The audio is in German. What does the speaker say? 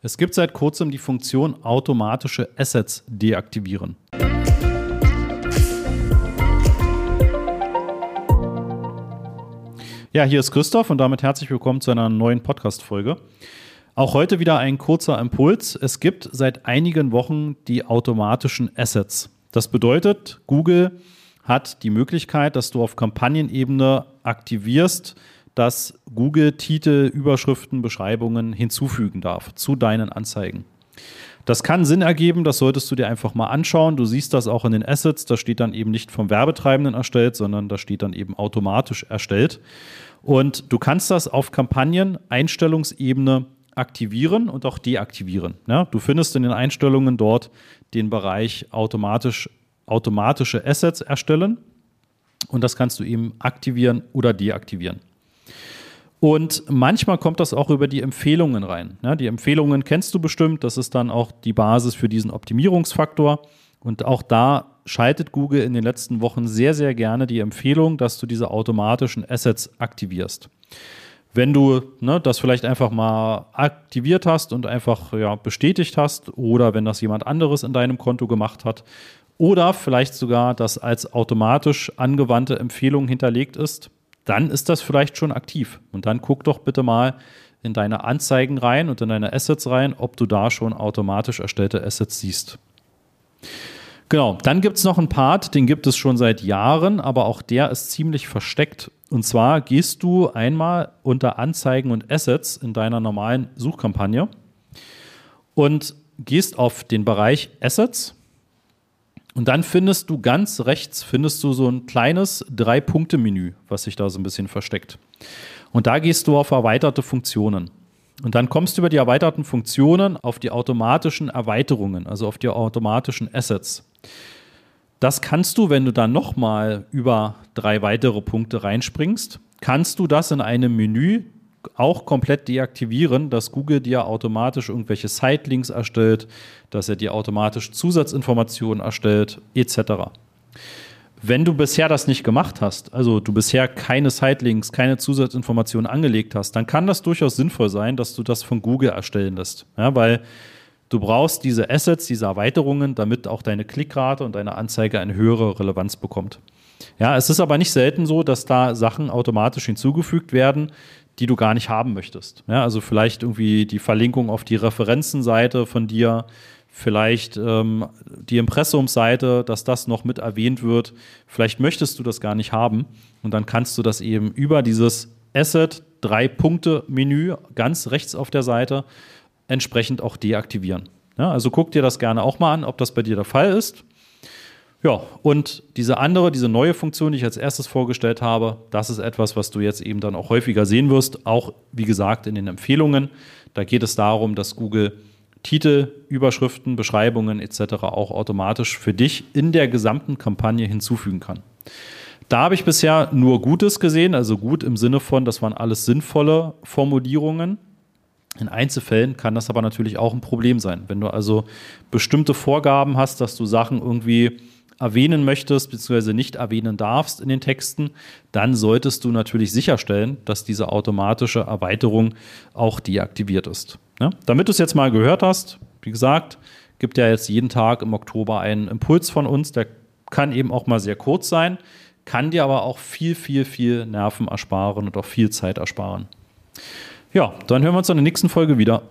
Es gibt seit kurzem die Funktion automatische Assets deaktivieren. Ja, hier ist Christoph und damit herzlich willkommen zu einer neuen Podcast-Folge. Auch heute wieder ein kurzer Impuls. Es gibt seit einigen Wochen die automatischen Assets. Das bedeutet, Google hat die Möglichkeit, dass du auf Kampagnenebene aktivierst, dass Google Titel, Überschriften, Beschreibungen hinzufügen darf zu deinen Anzeigen. Das kann Sinn ergeben, das solltest du dir einfach mal anschauen. Du siehst das auch in den Assets, da steht dann eben nicht vom Werbetreibenden erstellt, sondern da steht dann eben automatisch erstellt. Und du kannst das auf Kampagnen-Einstellungsebene aktivieren und auch deaktivieren. Ja, du findest in den Einstellungen dort den Bereich automatisch, automatische Assets erstellen und das kannst du eben aktivieren oder deaktivieren. Und manchmal kommt das auch über die Empfehlungen rein. Ja, die Empfehlungen kennst du bestimmt, das ist dann auch die Basis für diesen Optimierungsfaktor. Und auch da schaltet Google in den letzten Wochen sehr, sehr gerne die Empfehlung, dass du diese automatischen Assets aktivierst. Wenn du ne, das vielleicht einfach mal aktiviert hast und einfach ja, bestätigt hast oder wenn das jemand anderes in deinem Konto gemacht hat oder vielleicht sogar das als automatisch angewandte Empfehlung hinterlegt ist, dann ist das vielleicht schon aktiv. Und dann guck doch bitte mal in deine Anzeigen rein und in deine Assets rein, ob du da schon automatisch erstellte Assets siehst. Genau, dann gibt es noch einen Part, den gibt es schon seit Jahren, aber auch der ist ziemlich versteckt. Und zwar gehst du einmal unter Anzeigen und Assets in deiner normalen Suchkampagne und gehst auf den Bereich Assets und dann findest du ganz rechts, findest du so ein kleines Drei-Punkte-Menü, was sich da so ein bisschen versteckt. Und da gehst du auf erweiterte Funktionen. Und dann kommst du über die erweiterten Funktionen auf die automatischen Erweiterungen, also auf die automatischen Assets. Das kannst du, wenn du dann nochmal über drei weitere Punkte reinspringst, kannst du das in einem Menü auch komplett deaktivieren, dass Google dir automatisch irgendwelche Sitelinks erstellt, dass er dir automatisch Zusatzinformationen erstellt, etc. Wenn du bisher das nicht gemacht hast, also du bisher keine Sitelinks, keine Zusatzinformationen angelegt hast, dann kann das durchaus sinnvoll sein, dass du das von Google erstellen lässt. Ja, weil du brauchst diese Assets, diese Erweiterungen, damit auch deine Klickrate und deine Anzeige eine höhere Relevanz bekommt. Ja, es ist aber nicht selten so, dass da Sachen automatisch hinzugefügt werden, die du gar nicht haben möchtest. Ja, also vielleicht irgendwie die Verlinkung auf die Referenzenseite von dir, vielleicht ähm, die Impressumseite, dass das noch mit erwähnt wird. Vielleicht möchtest du das gar nicht haben und dann kannst du das eben über dieses Asset drei Punkte Menü ganz rechts auf der Seite entsprechend auch deaktivieren. Ja, also guck dir das gerne auch mal an, ob das bei dir der Fall ist. Ja, und diese andere, diese neue Funktion, die ich als erstes vorgestellt habe, das ist etwas, was du jetzt eben dann auch häufiger sehen wirst, auch wie gesagt in den Empfehlungen. Da geht es darum, dass Google Titel, Überschriften, Beschreibungen etc. auch automatisch für dich in der gesamten Kampagne hinzufügen kann. Da habe ich bisher nur Gutes gesehen, also gut im Sinne von, das waren alles sinnvolle Formulierungen. In Einzelfällen kann das aber natürlich auch ein Problem sein. Wenn du also bestimmte Vorgaben hast, dass du Sachen irgendwie erwähnen möchtest bzw. nicht erwähnen darfst in den Texten, dann solltest du natürlich sicherstellen, dass diese automatische Erweiterung auch deaktiviert ist. Ja? Damit du es jetzt mal gehört hast, wie gesagt, gibt ja jetzt jeden Tag im Oktober einen Impuls von uns, der kann eben auch mal sehr kurz sein, kann dir aber auch viel, viel, viel Nerven ersparen und auch viel Zeit ersparen. Ja, dann hören wir uns in der nächsten Folge wieder.